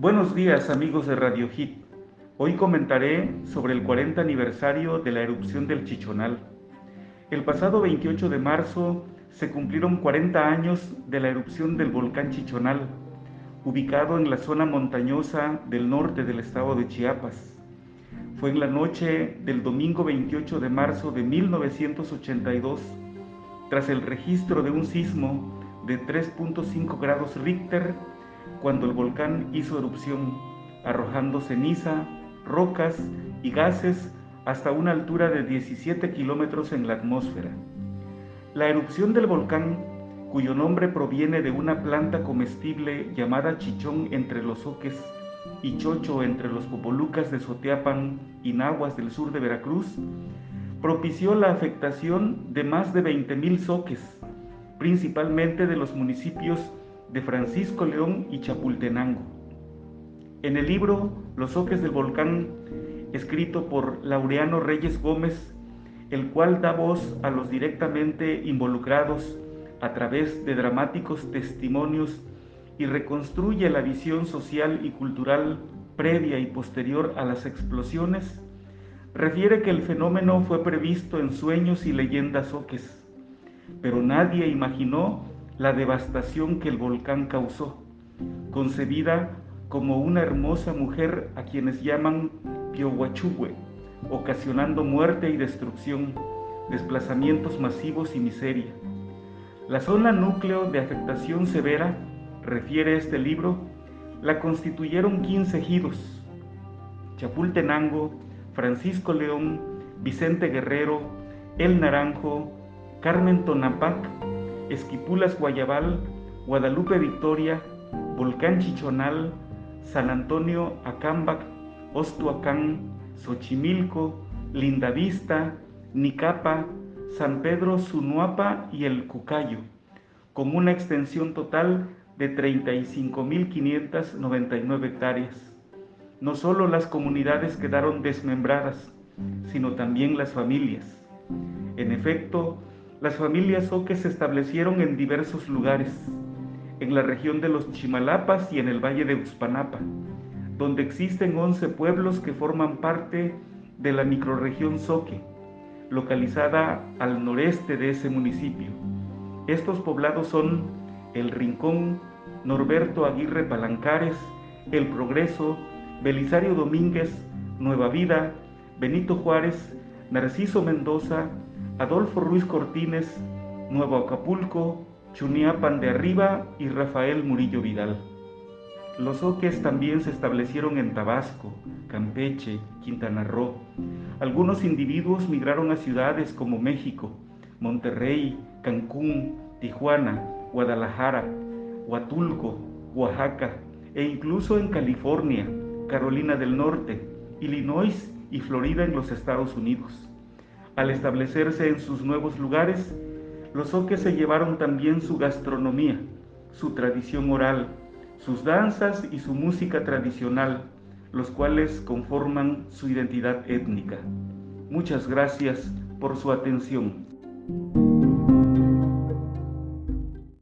Buenos días amigos de Radio Hit. Hoy comentaré sobre el 40 aniversario de la erupción del Chichonal. El pasado 28 de marzo se cumplieron 40 años de la erupción del volcán Chichonal, ubicado en la zona montañosa del norte del estado de Chiapas. Fue en la noche del domingo 28 de marzo de 1982, tras el registro de un sismo de 3.5 grados Richter, cuando el volcán hizo erupción, arrojando ceniza, rocas y gases hasta una altura de 17 kilómetros en la atmósfera. La erupción del volcán, cuyo nombre proviene de una planta comestible llamada chichón entre los oques y chocho entre los popolucas de Soteapan y Nahuas del sur de Veracruz, propició la afectación de más de 20.000 soques, principalmente de los municipios de Francisco León y Chapultenango. En el libro Los Oques del Volcán, escrito por Laureano Reyes Gómez, el cual da voz a los directamente involucrados a través de dramáticos testimonios y reconstruye la visión social y cultural previa y posterior a las explosiones, refiere que el fenómeno fue previsto en sueños y leyendas oques, pero nadie imaginó la devastación que el volcán causó, concebida como una hermosa mujer a quienes llaman Piohuachugüe, ocasionando muerte y destrucción, desplazamientos masivos y miseria. La zona núcleo de afectación severa, refiere este libro, la constituyeron 15 ejidos, Chapultenango, Francisco León, Vicente Guerrero, El Naranjo, Carmen Tonapac, Esquipulas Guayabal, Guadalupe Victoria, Volcán Chichonal, San Antonio Acámbac, Ostuacán, Xochimilco, Lindavista, Nicapa, San Pedro Sunuapa y El Cucayo, con una extensión total de 35.599 hectáreas. No solo las comunidades quedaron desmembradas, sino también las familias. En efecto, las familias oques se establecieron en diversos lugares, en la región de los Chimalapas y en el valle de Uxpanapa, donde existen 11 pueblos que forman parte de la microrregión Soque, localizada al noreste de ese municipio. Estos poblados son El Rincón, Norberto Aguirre Palancares, El Progreso, Belisario Domínguez, Nueva Vida, Benito Juárez, Narciso Mendoza, Adolfo Ruiz Cortines, Nuevo Acapulco, Chuniapan de Arriba y Rafael Murillo Vidal. Los oques también se establecieron en Tabasco, Campeche, Quintana Roo. Algunos individuos migraron a ciudades como México, Monterrey, Cancún, Tijuana, Guadalajara, Huatulco, Oaxaca e incluso en California, Carolina del Norte, Illinois y Florida en los Estados Unidos. Al establecerse en sus nuevos lugares, los oques se llevaron también su gastronomía, su tradición oral, sus danzas y su música tradicional, los cuales conforman su identidad étnica. Muchas gracias por su atención.